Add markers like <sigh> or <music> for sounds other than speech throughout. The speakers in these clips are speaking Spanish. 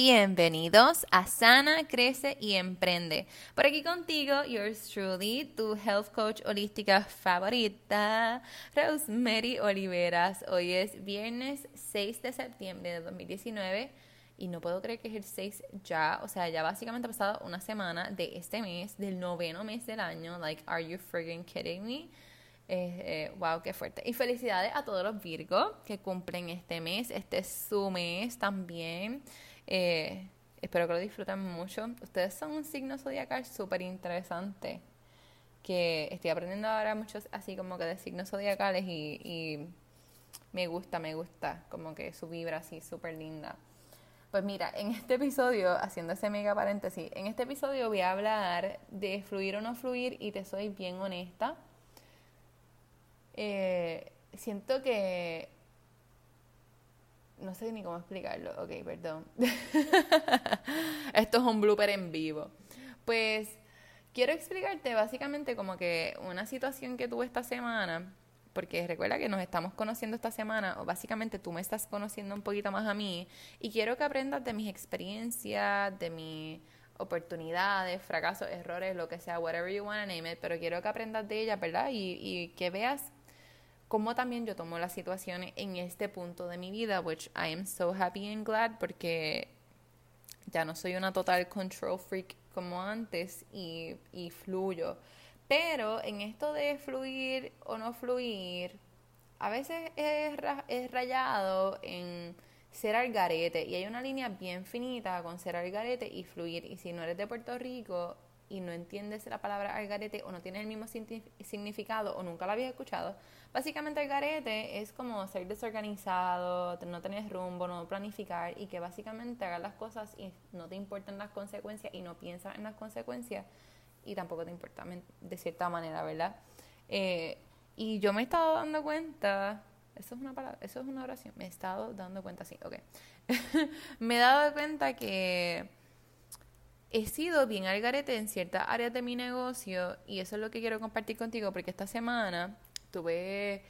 Bienvenidos a Sana, Crece y Emprende. Por aquí contigo, yours truly, tu health coach holística favorita, Rosemary Oliveras. Hoy es viernes 6 de septiembre de 2019 y no puedo creer que es el 6 ya, o sea, ya básicamente ha pasado una semana de este mes, del noveno mes del año. Like, are you friggin' kidding me? Eh, wow, qué fuerte. Y felicidades a todos los Virgos que cumplen este mes. Este es su mes también. Eh, espero que lo disfruten mucho. Ustedes son un signo zodiacal súper interesante. Que estoy aprendiendo ahora muchos así como que de signos zodiacales y, me gusta, me gusta. Como que su vibra así súper linda. Pues mira, en este episodio, haciendo ese mega paréntesis, en este episodio voy a hablar de fluir o no fluir y te soy bien honesta eh, siento que... No sé ni cómo explicarlo. Ok, perdón. <laughs> Esto es un blooper en vivo. Pues quiero explicarte básicamente como que una situación que tuve esta semana, porque recuerda que nos estamos conociendo esta semana, o básicamente tú me estás conociendo un poquito más a mí, y quiero que aprendas de mis experiencias, de mis oportunidades, fracasos, errores, lo que sea, whatever you want to name it, pero quiero que aprendas de ella, ¿verdad? Y, y que veas como también yo tomo las situaciones en este punto de mi vida, which I am so happy and glad porque ya no soy una total control freak como antes y, y fluyo. Pero en esto de fluir o no fluir, a veces es, es rayado en ser algarete y hay una línea bien finita con ser algarete y fluir. Y si no eres de Puerto Rico y no entiendes la palabra algarete o no tiene el mismo significado o nunca la habías escuchado, Básicamente el garete es como ser desorganizado, no tener rumbo, no planificar y que básicamente hagas las cosas y no te importan las consecuencias y no piensas en las consecuencias y tampoco te importa de cierta manera, ¿verdad? Eh, y yo me he estado dando cuenta, eso es una palabra, eso es una oración, me he estado dando cuenta, sí, ok. <laughs> me he dado cuenta que he sido bien al garete en ciertas áreas de mi negocio y eso es lo que quiero compartir contigo porque esta semana tuve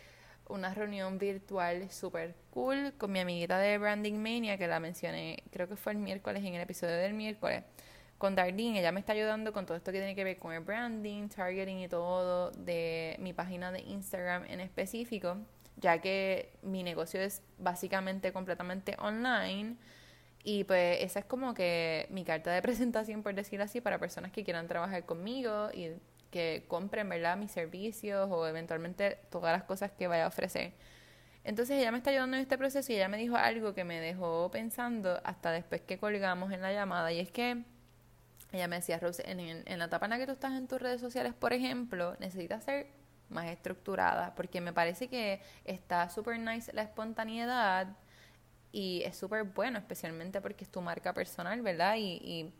una reunión virtual súper cool con mi amiguita de Branding Mania, que la mencioné, creo que fue el miércoles, en el episodio del miércoles, con Darlene. Ella me está ayudando con todo esto que tiene que ver con el branding, targeting y todo de mi página de Instagram en específico, ya que mi negocio es básicamente completamente online. Y pues esa es como que mi carta de <laughs> presentación, por decirlo así, para personas que quieran trabajar conmigo y que compren, ¿verdad?, mis servicios o eventualmente todas las cosas que vaya a ofrecer. Entonces ella me está ayudando en este proceso y ella me dijo algo que me dejó pensando hasta después que colgamos en la llamada y es que ella me decía, Rose, en, en la etapa en la que tú estás en tus redes sociales, por ejemplo, necesitas ser más estructurada porque me parece que está súper nice la espontaneidad y es súper bueno, especialmente porque es tu marca personal, ¿verdad? Y, y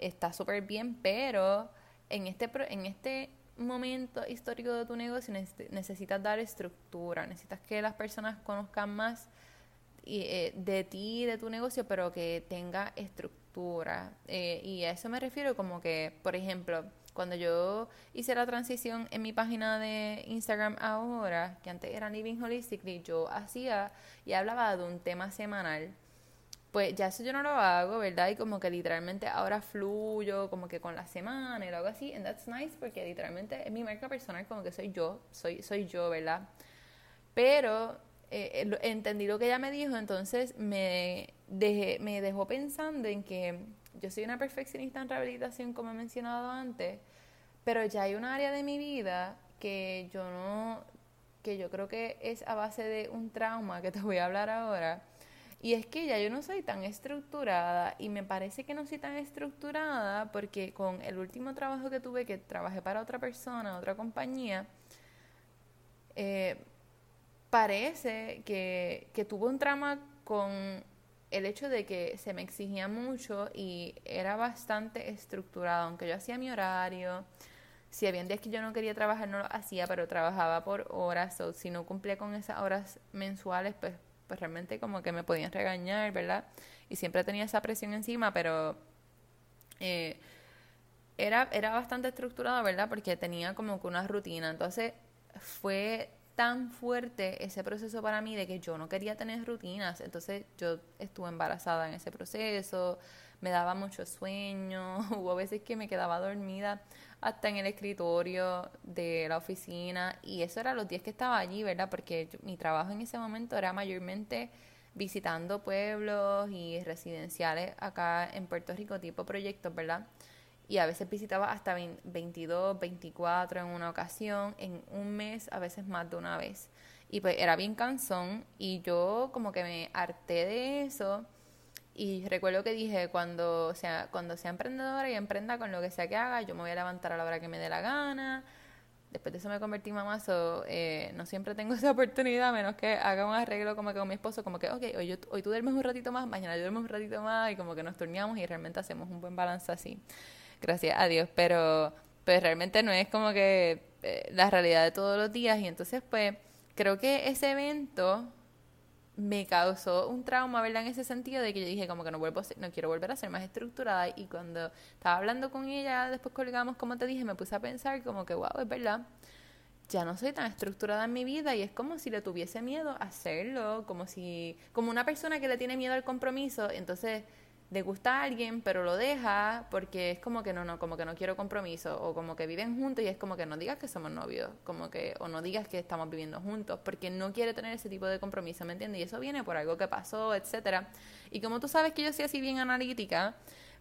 está súper bien, pero en este, en este momento histórico de tu negocio necesitas dar estructura, necesitas que las personas conozcan más eh, de ti, de tu negocio, pero que tenga estructura. Eh, y a eso me refiero como que, por ejemplo, cuando yo hice la transición en mi página de Instagram ahora, que antes era Living Holistically, yo hacía y hablaba de un tema semanal pues ya eso yo no lo hago, ¿verdad? Y como que literalmente ahora fluyo como que con la semana y lo hago así, and that's nice porque literalmente es mi marca personal, como que soy yo, soy, soy yo, ¿verdad? Pero eh, entendí lo que ella me dijo, entonces me, dejé, me dejó pensando en que yo soy una perfeccionista en rehabilitación, como he mencionado antes, pero ya hay un área de mi vida que yo no, que yo creo que es a base de un trauma que te voy a hablar ahora. Y es que ya yo no soy tan estructurada y me parece que no soy tan estructurada porque con el último trabajo que tuve, que trabajé para otra persona, otra compañía, eh, parece que, que tuve un trama con el hecho de que se me exigía mucho y era bastante estructurado, aunque yo hacía mi horario, si había días que yo no quería trabajar no lo hacía, pero trabajaba por horas, o si no cumplía con esas horas mensuales, pues pues realmente como que me podían regañar, ¿verdad? Y siempre tenía esa presión encima, pero eh, era, era bastante estructurado, ¿verdad? Porque tenía como que una rutina. Entonces fue tan fuerte ese proceso para mí de que yo no quería tener rutinas. Entonces yo estuve embarazada en ese proceso, me daba mucho sueño, <laughs> hubo veces que me quedaba dormida hasta en el escritorio de la oficina y eso era los días que estaba allí, ¿verdad? Porque mi trabajo en ese momento era mayormente visitando pueblos y residenciales acá en Puerto Rico, tipo proyectos, ¿verdad? Y a veces visitaba hasta 22, 24 en una ocasión, en un mes, a veces más de una vez. Y pues era bien cansón y yo como que me harté de eso y recuerdo que dije, cuando sea, cuando sea emprendedora y emprenda con lo que sea que haga, yo me voy a levantar a la hora que me dé la gana. Después de eso me convertí en mamá, eh, no siempre tengo <laughs> esa oportunidad, menos que haga un arreglo como que con mi esposo, como que, ok, hoy, yo, hoy tú duermes un ratito más, mañana yo duermo un ratito más, y como que nos turneamos y realmente hacemos un buen balance así. Gracias a Dios, pero pues realmente no es como que eh, la realidad de todos los días, y entonces pues creo que ese evento me causó un trauma, ¿verdad? En ese sentido de que yo dije como que no vuelvo no quiero volver a ser más estructurada. Y cuando estaba hablando con ella, después colgamos, como te dije, me puse a pensar como que, wow, es verdad, ya no soy tan estructurada en mi vida y es como si le tuviese miedo a hacerlo, como si, como una persona que le tiene miedo al compromiso, entonces le gusta a alguien, pero lo deja porque es como que no, no, como que no quiero compromiso, o como que viven juntos y es como que no digas que somos novios, como que, o no digas que estamos viviendo juntos, porque no quiere tener ese tipo de compromiso, ¿me entiendes? Y eso viene por algo que pasó, etcétera. Y como tú sabes que yo soy así bien analítica,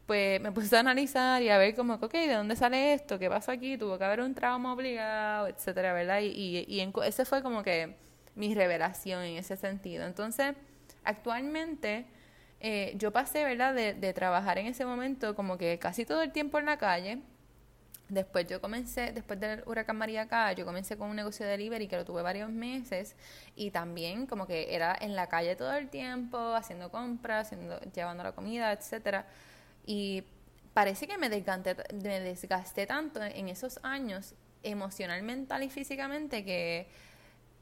pues me puse a analizar y a ver como, ok, ¿de dónde sale esto? ¿Qué pasó aquí? Tuvo que haber un trauma obligado, etcétera, ¿verdad? Y, y, y ese fue como que mi revelación en ese sentido. Entonces, actualmente eh, yo pasé, ¿verdad?, de, de trabajar en ese momento como que casi todo el tiempo en la calle. Después yo comencé, después del huracán María acá, yo comencé con un negocio de delivery que lo tuve varios meses y también como que era en la calle todo el tiempo, haciendo compras, haciendo, llevando la comida, etcétera. Y parece que me desgasté, me desgasté tanto en esos años emocional, mental y físicamente que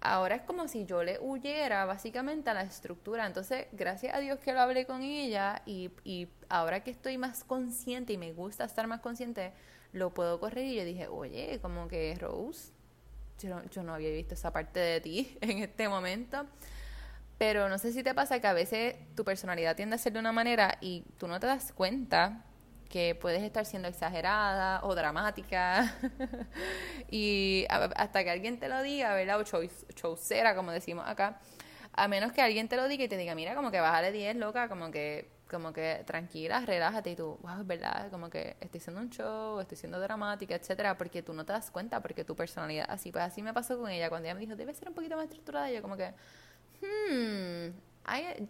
ahora es como si yo le huyera básicamente a la estructura. Entonces, gracias a Dios que lo hablé con ella y, y ahora que estoy más consciente y me gusta estar más consciente, lo puedo correr y yo dije, oye, como que Rose, yo no, yo no había visto esa parte de ti <laughs> en este momento. Pero no sé si te pasa que a veces tu personalidad tiende a ser de una manera y tú no te das cuenta que puedes estar siendo exagerada o dramática. <laughs> Y hasta que alguien te lo diga, ¿verdad? O chaucera, como decimos acá, a menos que alguien te lo diga y te diga, mira, como que bájale 10, loca, como que como que tranquila, relájate y tú, wow, es verdad, como que estoy haciendo un show, estoy siendo dramática, etcétera, porque tú no te das cuenta, porque tu personalidad así, pues así me pasó con ella, cuando ella me dijo, debe ser un poquito más estructurada, yo como que, hmm,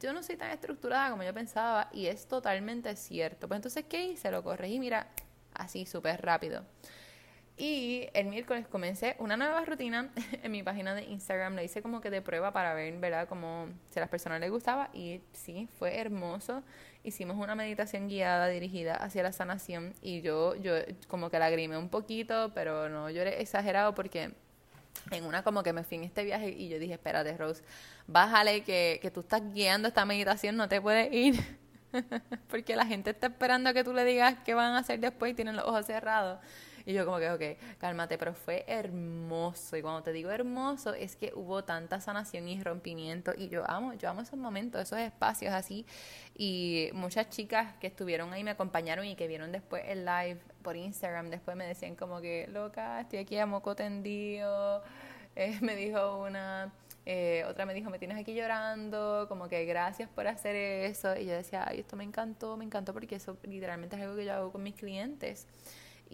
yo no soy tan estructurada como yo pensaba y es totalmente cierto. Pues entonces, ¿qué hice? Lo corregí, mira, así súper rápido. Y el miércoles comencé una nueva rutina <laughs> en mi página de Instagram. Le hice como que de prueba para ver, ¿verdad? Como si a las personas les gustaba. Y sí, fue hermoso. Hicimos una meditación guiada dirigida hacia la sanación. Y yo, yo como que lagrimé un poquito, pero no lloré exagerado porque en una como que me fui en este viaje y yo dije, espérate, Rose, bájale que, que tú estás guiando esta meditación, no te puedes ir. <laughs> Porque la gente está esperando a que tú le digas qué van a hacer después y tienen los ojos cerrados. Y yo como que, ok, cálmate, pero fue hermoso. Y cuando te digo hermoso, es que hubo tanta sanación y rompimiento. Y yo amo, yo amo esos momentos, esos espacios así. Y muchas chicas que estuvieron ahí me acompañaron y que vieron después el live por Instagram, después me decían como que, loca, estoy aquí a moco tendido. Eh, me dijo una... Eh, otra me dijo, me tienes aquí llorando, como que gracias por hacer eso. Y yo decía, ay, esto me encantó, me encantó porque eso literalmente es algo que yo hago con mis clientes.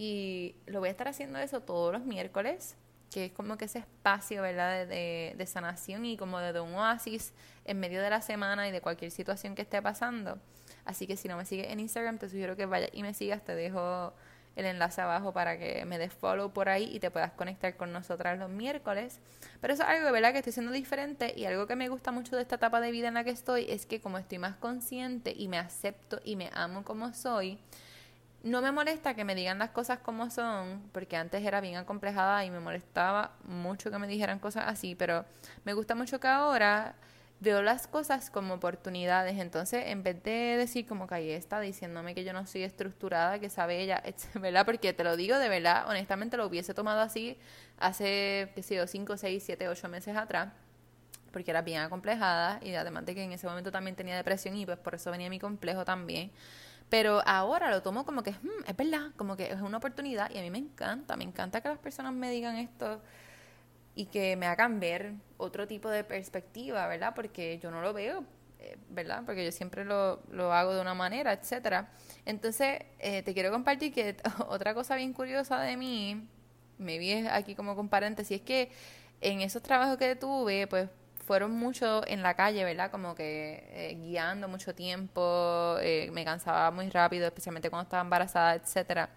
Y lo voy a estar haciendo eso todos los miércoles, que es como que ese espacio, ¿verdad?, de, de, sanación y como de, un oasis en medio de la semana y de cualquier situación que esté pasando. Así que si no me sigues en Instagram, te sugiero que vayas y me sigas. Te dejo el enlace abajo para que me des follow por ahí y te puedas conectar con nosotras los miércoles. Pero eso es algo, ¿verdad?, que estoy siendo diferente y algo que me gusta mucho de esta etapa de vida en la que estoy es que como estoy más consciente y me acepto y me amo como soy, no me molesta que me digan las cosas como son, porque antes era bien acomplejada y me molestaba mucho que me dijeran cosas así, pero me gusta mucho que ahora veo las cosas como oportunidades. Entonces, en vez de decir como que ahí está diciéndome que yo no soy estructurada, que sabe ella, <laughs> ¿verdad? Porque te lo digo de verdad, honestamente lo hubiese tomado así hace, qué sé yo, 5, 6, 7, 8 meses atrás, porque era bien acomplejada y además de que en ese momento también tenía depresión y pues por eso venía mi complejo también. Pero ahora lo tomo como que hmm, es verdad, como que es una oportunidad y a mí me encanta, me encanta que las personas me digan esto y que me hagan ver otro tipo de perspectiva, ¿verdad? Porque yo no lo veo, eh, ¿verdad? Porque yo siempre lo, lo hago de una manera, etcétera. Entonces, eh, te quiero compartir que <laughs> otra cosa bien curiosa de mí, me vi aquí como con paréntesis, es que en esos trabajos que tuve, pues fueron mucho en la calle, ¿verdad? Como que eh, guiando mucho tiempo, me cansaba muy rápido, especialmente cuando estaba embarazada, etcétera.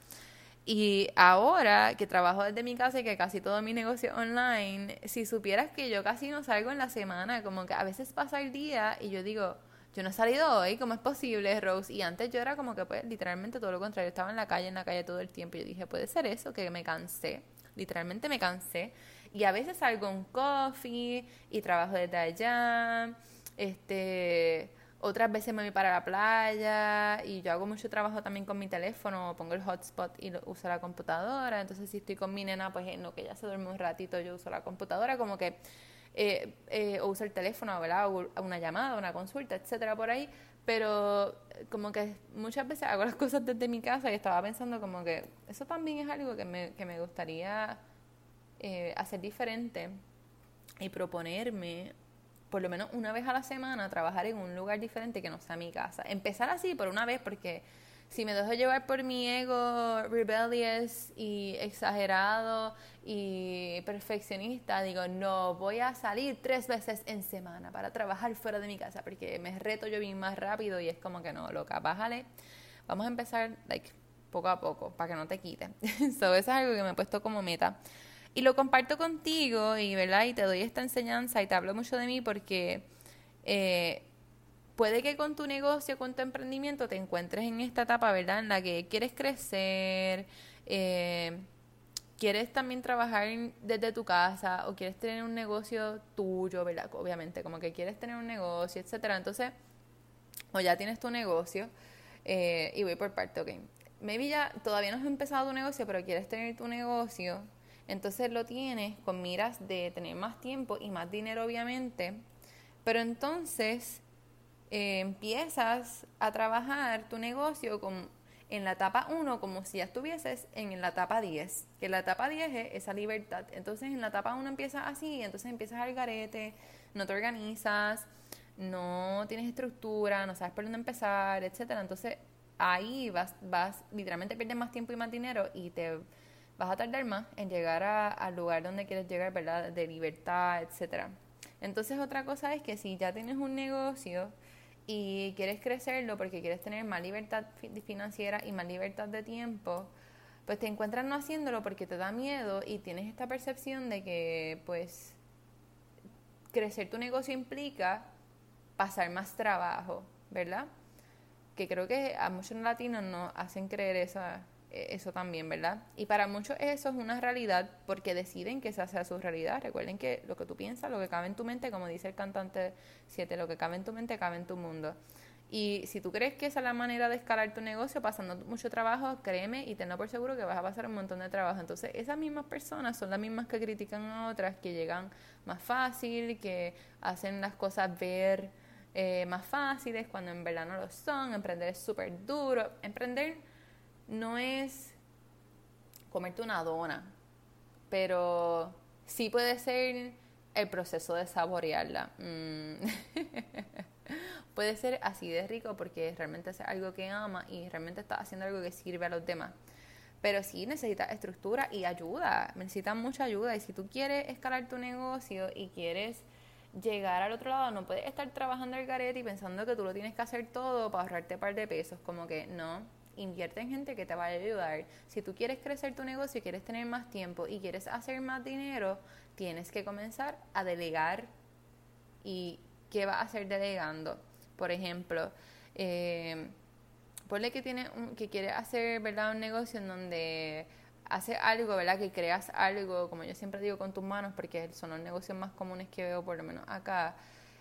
Y ahora que trabajo desde mi casa y que casi todo mi negocio online, si supieras que yo casi no salgo en la semana, como que a veces pasa el día y yo digo, yo no he salido hoy, ¿cómo es posible, Rose? Y antes yo era como que, pues, literalmente todo lo contrario, estaba en la calle, en la calle todo el tiempo. Y yo dije, puede ser eso, que me cansé, literalmente me cansé. Y a veces salgo un coffee y trabajo desde allá, este otras veces me voy para la playa y yo hago mucho trabajo también con mi teléfono, pongo el hotspot y uso la computadora. Entonces, si estoy con mi nena, pues en lo que ella se duerme un ratito, yo uso la computadora, como que eh, eh, o uso el teléfono, ¿verdad? O una llamada, una consulta, etcétera, por ahí. Pero como que muchas veces hago las <laughs> cosas desde mi casa y estaba pensando como que eso también es algo que me, que me gustaría eh, hacer diferente y proponerme por lo menos una vez a la semana trabajar en un lugar diferente que no sea mi casa. Empezar así por una vez porque si me dejo llevar por mi ego rebellious y exagerado y perfeccionista, digo, no, voy a salir tres veces en semana para trabajar fuera de mi casa porque me reto yo bien más rápido y es como que no, loca, bájale. Vamos a empezar, like, poco a poco, para que no te quite. <laughs> eso es algo que me he puesto como meta. Y lo comparto contigo y, ¿verdad? y te doy esta enseñanza y te hablo mucho de mí porque eh, puede que con tu negocio, con tu emprendimiento te encuentres en esta etapa, ¿verdad? En la que quieres crecer, eh, quieres también trabajar desde tu casa o quieres tener un negocio tuyo, ¿verdad? Obviamente, como que quieres tener un negocio, etcétera. Entonces, o ya tienes tu negocio eh, y voy por parte, ok. Maybe ya todavía no has empezado tu negocio, pero quieres tener tu negocio entonces lo tienes con miras de tener más tiempo y más dinero, obviamente. Pero entonces eh, empiezas a trabajar tu negocio con, en la etapa 1 como si ya estuvieses en la etapa 10. Que la etapa 10 es esa libertad. Entonces en la etapa 1 empiezas así, entonces empiezas al garete, no te organizas, no tienes estructura, no sabes por dónde empezar, etcétera. Entonces ahí vas, vas, literalmente pierdes más tiempo y más dinero y te vas a tardar más en llegar al lugar donde quieres llegar, ¿verdad? De libertad, etcétera. Entonces otra cosa es que si ya tienes un negocio y quieres crecerlo porque quieres tener más libertad financiera y más libertad de tiempo, pues te encuentras no haciéndolo porque te da miedo y tienes esta percepción de que pues crecer tu negocio implica pasar más trabajo, ¿verdad? Que creo que a muchos latinos nos hacen creer esa, eso también, ¿verdad? Y para muchos eso es una realidad porque deciden que esa sea su realidad. Recuerden que lo que tú piensas, lo que cabe en tu mente, como dice el cantante 7, lo que cabe en tu mente, cabe en tu mundo. Y si tú crees que esa es la manera de escalar tu negocio, pasando mucho trabajo, créeme y tenlo por seguro que vas a pasar un montón de trabajo. Entonces, esas mismas personas son las mismas que critican a otras, que llegan más fácil, que hacen las cosas ver eh, más fáciles cuando en verdad no lo son. Emprender es súper duro. Emprender no es comerte una dona, pero sí puede ser el proceso de saborearla. Mm. <laughs> puede ser así de rico porque realmente es algo que ama y realmente está haciendo algo que sirve a los demás. Pero sí necesita estructura y ayuda, necesita mucha ayuda. Y si tú quieres escalar tu negocio y quieres llegar al otro lado, no puedes estar trabajando el garete y pensando que tú lo tienes que hacer todo para ahorrarte un par de pesos. Como que no, invierte en gente que te vaya a ayudar. Si tú quieres crecer tu negocio, quieres tener más tiempo y quieres hacer más dinero, tienes que comenzar a delegar. ¿Y qué vas a hacer delegando? Por ejemplo, eh, ponle que, tiene que quieres hacer ¿verdad? un negocio en donde hace algo, ¿verdad? Que creas algo, como yo siempre digo, con tus manos, porque son los negocios más comunes que veo, por lo menos acá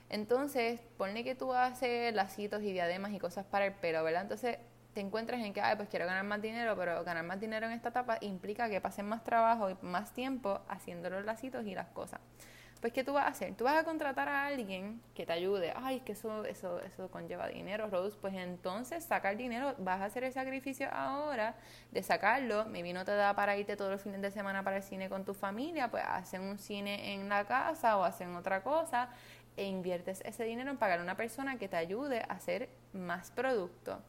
Entonces, ponle que tú haces lacitos y diademas y cosas para el pelo, ¿verdad? Entonces, te encuentras en que, ay, pues quiero ganar más dinero, pero ganar más dinero en esta etapa implica que pasen más trabajo y más tiempo haciendo los lacitos y las cosas. Pues, ¿qué tú vas a hacer? Tú vas a contratar a alguien que te ayude. Ay, es que eso, eso, eso conlleva dinero, Rose. Pues entonces sacar dinero, vas a hacer el sacrificio ahora de sacarlo. Maybe no te da para irte todos los fines de semana para el cine con tu familia, pues hacen un cine en la casa o hacen otra cosa e inviertes ese dinero en pagar a una persona que te ayude a hacer más producto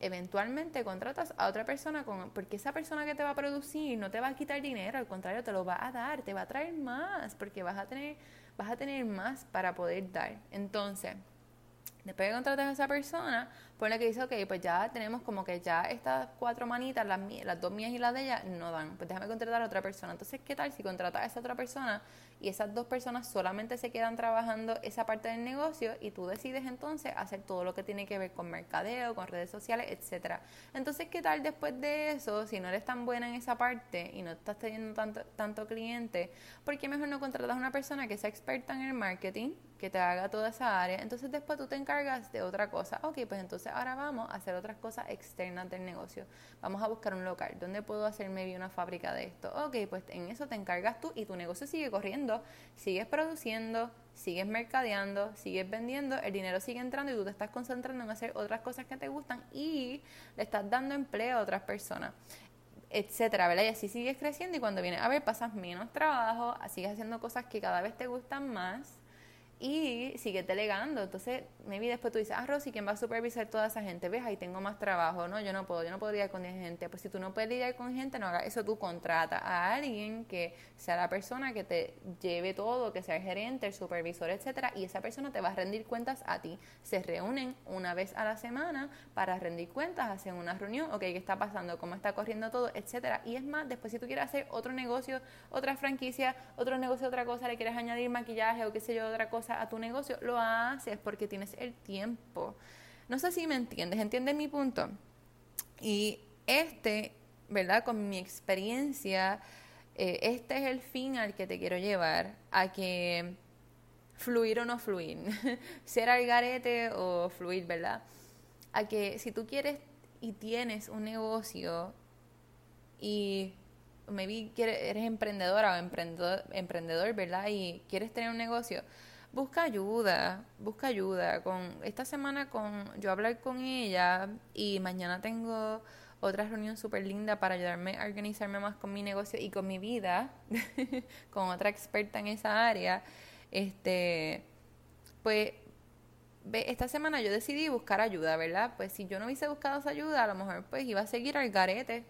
eventualmente contratas a otra persona con, porque esa persona que te va a producir no te va a quitar dinero, al contrario, te lo va a dar, te va a traer más, porque vas a tener, vas a tener más para poder dar. Entonces, después de contratar a esa persona, la que dice, ok, pues ya tenemos como que ya estas cuatro manitas, las, las dos mías y las de ella, no dan. Pues déjame contratar a otra persona. Entonces, ¿qué tal si contratas a esa otra persona y esas dos personas solamente se quedan trabajando esa parte del negocio y tú decides entonces hacer todo lo que tiene que ver con mercadeo, con redes sociales, etcétera. Entonces, ¿qué tal después de eso, si no eres tan buena en esa parte y no estás teniendo tanto, tanto cliente, ¿por qué mejor no contratas a una persona que sea experta en el marketing, que te haga toda esa área? Entonces, después tú te encargas de otra cosa. Ok, pues entonces ahora vamos a hacer otras cosas externas del negocio. Vamos a buscar un local. ¿Dónde puedo hacer maybe una fábrica de esto? Ok, pues en eso te encargas tú y tu negocio sigue corriendo, sigues produciendo, sigues mercadeando, sigues vendiendo, el dinero sigue entrando y tú te estás concentrando en hacer otras cosas que te gustan y le estás dando empleo a otras personas etcétera, ¿verdad? Y así sigues creciendo y cuando vienes a ver pasas menos trabajo, sigues haciendo cosas que cada vez te gustan más y sigues delegando. Entonces, maybe después tú dices, ah, Rosy, ¿quién va a supervisar toda esa gente? Ves, ahí tengo más trabajo, ¿no? Yo no puedo, yo no puedo lidiar con gente. Pues si tú no puedes lidiar con gente, no hagas eso, tú contrata a alguien que sea la persona que te lleve todo, que sea el gerente, el supervisor, etcétera, y esa persona te va a rendir cuentas a ti. Se reúnen una vez a la semana para rendir cuentas, hacen una reunión, ok, ¿qué está pasando? ¿Cómo está corriendo todo? Etcétera. Y es más, después si tú quieres hacer otro negocio, otra franquicia, otro negocio, otra cosa, le quieres añadir maquillaje o qué sé yo, otra cosa, a tu negocio, lo haces porque tienes el tiempo. No sé si me entiendes, ¿entiendes mi punto? Y este, ¿verdad? Con mi experiencia, eh, este es el fin al que te quiero llevar, a que fluir o no fluir, <laughs> ser al garete o fluir, ¿verdad? A que si tú quieres y tienes un negocio y maybe eres emprendedora o emprendedor, emprendedor, ¿verdad? Y quieres tener un negocio, busca ayuda, busca ayuda. Con esta semana con yo hablar con ella y mañana tengo otra reunión súper linda para ayudarme a organizarme más con mi negocio y con mi vida, <laughs> con otra experta en esa área. Este, pues esta semana yo decidí buscar ayuda, ¿verdad? Pues si yo no hubiese buscado esa ayuda, a lo mejor pues iba a seguir al garete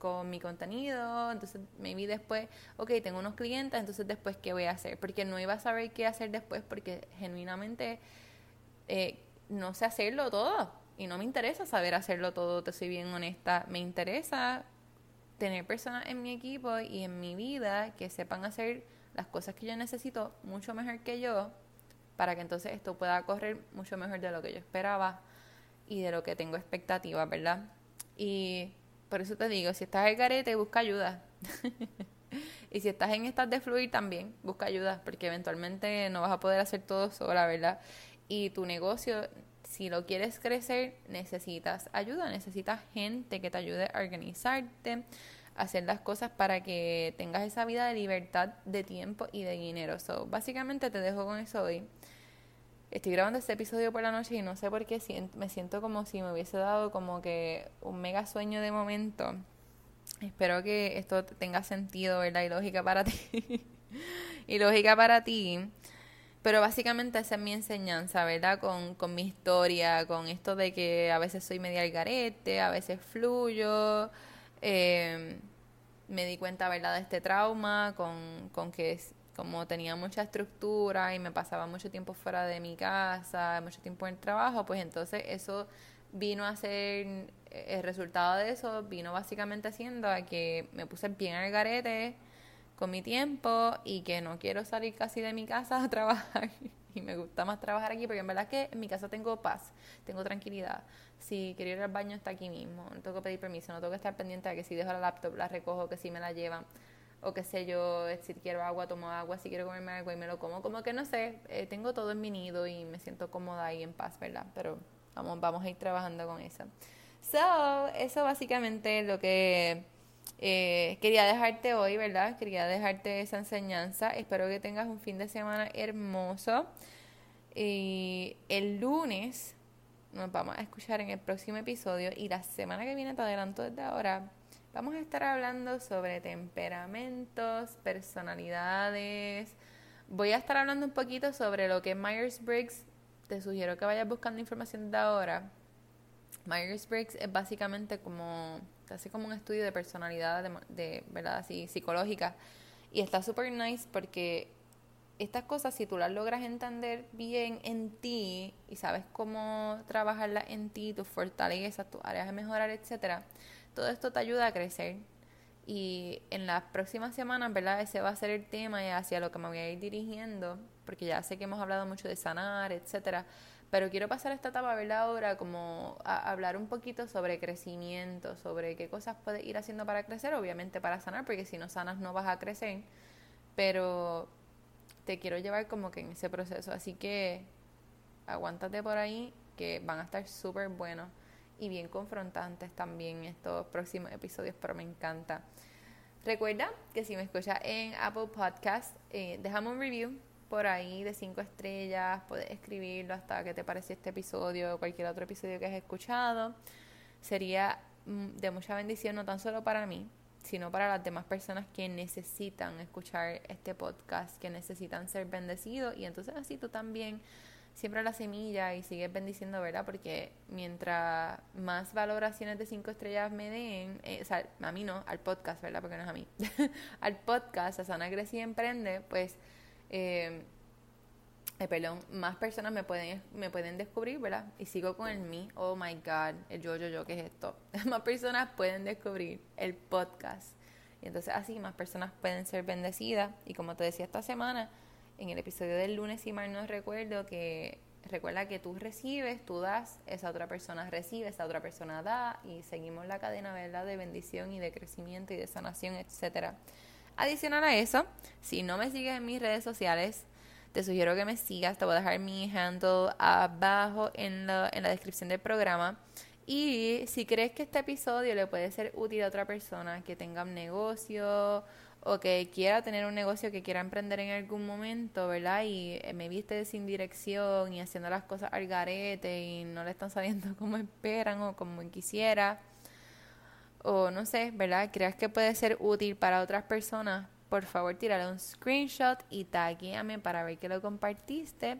con mi contenido, entonces vi después, ok, tengo unos clientes, entonces después, ¿qué voy a hacer? Porque no iba a saber qué hacer después porque genuinamente eh, no sé hacerlo todo y no me interesa saber hacerlo todo, te soy bien honesta, me interesa tener personas en mi equipo y en mi vida que sepan hacer las cosas que yo necesito mucho mejor que yo para que entonces esto pueda correr mucho mejor de lo que yo esperaba y de lo que tengo expectativa, ¿verdad? Y por eso te digo, si estás en garete, busca ayuda. <laughs> y si estás en estas de fluir también, busca ayuda, porque eventualmente no vas a poder hacer todo sola, ¿verdad? Y tu negocio, si lo quieres crecer, necesitas ayuda, necesitas gente que te ayude a organizarte, hacer las cosas para que tengas esa vida de libertad de tiempo y de dinero. So, básicamente te dejo con eso hoy. Estoy grabando este episodio por la noche y no sé por qué me siento como si me hubiese dado como que un mega sueño de momento. Espero que esto tenga sentido, ¿verdad? Y lógica para <laughs> ti. y lógica para ti. Pero básicamente esa es mi enseñanza, ¿verdad? Con, con mi historia, con esto de que a veces soy media al garete, a veces fluyo. Eh, me di cuenta, ¿verdad? De este trauma, con, con que como tenía mucha estructura y me pasaba mucho tiempo fuera de mi casa, mucho tiempo en el trabajo, pues entonces eso vino a ser, el resultado de eso vino básicamente haciendo a que me puse bien al garete con mi tiempo y que no quiero salir casi de mi casa a <laughs> trabajar. Y me gusta más trabajar aquí porque en verdad que en mi casa tengo paz, tengo tranquilidad. Si quiero ir al baño está aquí mismo, no tengo que pedir permiso, no tengo que estar pendiente de que si dejo la laptop la recojo, que si me la llevan o qué sé yo, si quiero agua, tomo agua, si quiero comerme algo y me lo como, como que no sé, eh, tengo todo en mi nido y me siento cómoda y en paz, ¿verdad? Pero vamos, vamos a ir trabajando con eso. So, eso básicamente es lo que eh, quería dejarte hoy, ¿verdad? Quería dejarte esa enseñanza. Espero que tengas un fin de semana hermoso. Y el lunes nos vamos a escuchar en el próximo episodio y la semana que viene, te adelanto desde ahora, vamos a estar hablando sobre temperamentos, personalidades. Voy a estar hablando un poquito sobre lo que Myers-Briggs. Te sugiero que vayas buscando información de ahora. Myers-Briggs es básicamente como, hace como un estudio de personalidad, de, de verdad, así, psicológica. Y está súper nice porque estas cosas, si tú las logras entender bien en ti y sabes cómo trabajarlas en ti, tus fortalezas, tus áreas de mejorar, etcétera, todo esto te ayuda a crecer. Y en las próximas semanas, ¿verdad? Ese va a ser el tema y hacia lo que me voy a ir dirigiendo, porque ya sé que hemos hablado mucho de sanar, etcétera. Pero quiero pasar esta etapa, ¿verdad? Ahora como hablar un poquito sobre crecimiento, sobre qué cosas puedes ir haciendo para crecer, obviamente para sanar, porque si no sanas no vas a crecer. Pero te quiero llevar como que en ese proceso. Así que aguántate por ahí, que van a estar súper buenos y bien confrontantes también estos próximos episodios, pero me encanta. Recuerda que si me escuchas en Apple Podcast, eh, déjame un review por ahí de cinco estrellas, puedes escribirlo hasta que te pareció este episodio o cualquier otro episodio que has escuchado. Sería mm, de mucha bendición, no tan solo para mí, sino para las demás personas que necesitan escuchar este podcast, que necesitan ser bendecidos y entonces así tú también siembra la semilla y sigues bendiciendo, ¿verdad? Porque mientras más valoraciones de cinco estrellas me den, eh, o sea, a mí no, al podcast, ¿verdad? Porque no es a mí, <laughs> al podcast, a Sana Grecia y Emprende, pues... Eh, eh, perdón, más personas me pueden, me pueden descubrir, ¿verdad? Y sigo con el mí, oh my God, el yo, yo, yo, ¿qué es esto? <laughs> más personas pueden descubrir el podcast. Y entonces así más personas pueden ser bendecidas. Y como te decía esta semana, en el episodio del lunes, si mal no recuerdo, que recuerda que tú recibes, tú das, esa otra persona recibe, esa otra persona da, y seguimos la cadena, ¿verdad? De bendición y de crecimiento y de sanación, etcétera. Adicional a eso, si no me sigues en mis redes sociales, te sugiero que me sigas. Te voy a dejar mi handle abajo en la, en la descripción del programa. Y si crees que este episodio le puede ser útil a otra persona que tenga un negocio o que quiera tener un negocio que quiera emprender en algún momento, ¿verdad? Y me viste sin dirección y haciendo las cosas al garete y no le están saliendo <laughs> como esperan o como quisiera. O no sé, ¿verdad? ¿Creas que puede ser útil para otras personas? por favor tírale un screenshot y taguéame para ver que lo compartiste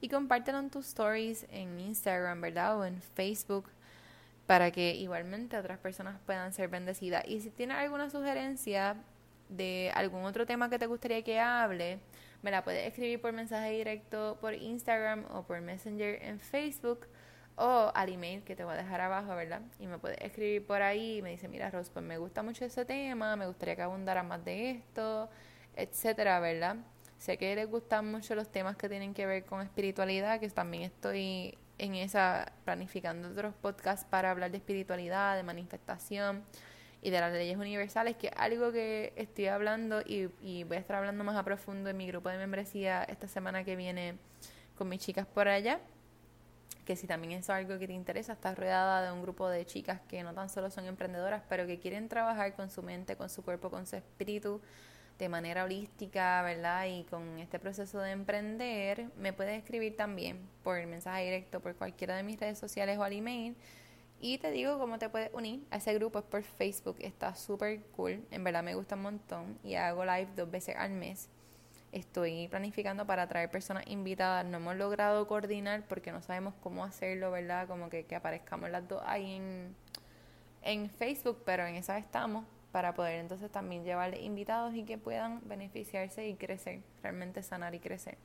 y compártelo en tus stories en Instagram, ¿verdad? O en Facebook para que igualmente otras personas puedan ser bendecidas. Y si tienes alguna sugerencia de algún otro tema que te gustaría que hable, me la puedes escribir por mensaje directo por Instagram o por Messenger en Facebook o al email que te voy a dejar abajo, ¿verdad? Y me puedes escribir por ahí y me dice, mira, Ros, pues me gusta mucho ese tema, me gustaría que abundara más de esto, etcétera, ¿verdad? Sé que les gustan mucho los temas que tienen que ver con espiritualidad, que también estoy en esa planificando otros podcasts para hablar de espiritualidad, de manifestación y de las leyes universales, que algo que estoy hablando y, y voy a estar hablando más a profundo en mi grupo de membresía esta semana que viene con mis chicas por allá que si también es algo que te interesa, estás rodeada de un grupo de chicas que no tan solo son emprendedoras, pero que quieren trabajar con su mente, con su cuerpo, con su espíritu de manera holística, ¿verdad? Y con este proceso de emprender, me puedes escribir también por mensaje directo, por cualquiera de mis redes sociales o al email. Y te digo cómo te puedes unir a ese grupo, es por Facebook, está súper cool, en verdad me gusta un montón y hago live dos veces al mes Estoy planificando para traer personas invitadas. No hemos logrado coordinar porque no sabemos cómo hacerlo, ¿verdad? Como que, que aparezcamos las dos ahí en, en Facebook, pero en esa estamos para poder entonces también llevarle invitados y que puedan beneficiarse y crecer, realmente sanar y crecer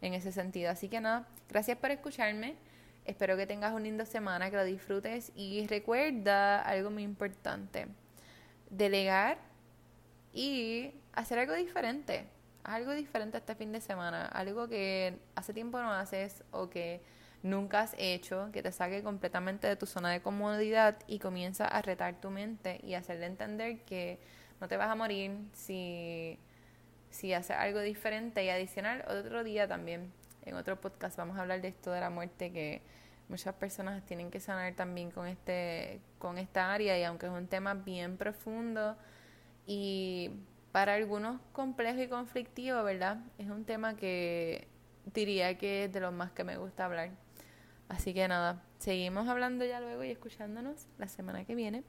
en ese sentido. Así que nada, gracias por escucharme. Espero que tengas un lindo semana, que lo disfrutes y recuerda algo muy importante, delegar y hacer algo diferente. Algo diferente este fin de semana, algo que hace tiempo no haces o que nunca has hecho, que te saque completamente de tu zona de comodidad y comienza a retar tu mente y hacerle entender que no te vas a morir si, si haces algo diferente y adicional. Otro día también, en otro podcast, vamos a hablar de esto de la muerte que muchas personas tienen que sanar también con este con esta área y aunque es un tema bien profundo y para algunos complejo y conflictivo, ¿verdad? Es un tema que diría que es de los más que me gusta hablar. Así que nada, seguimos hablando ya luego y escuchándonos la semana que viene.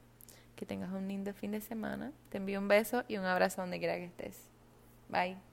Que tengas un lindo fin de semana. Te envío un beso y un abrazo donde quiera que estés. Bye.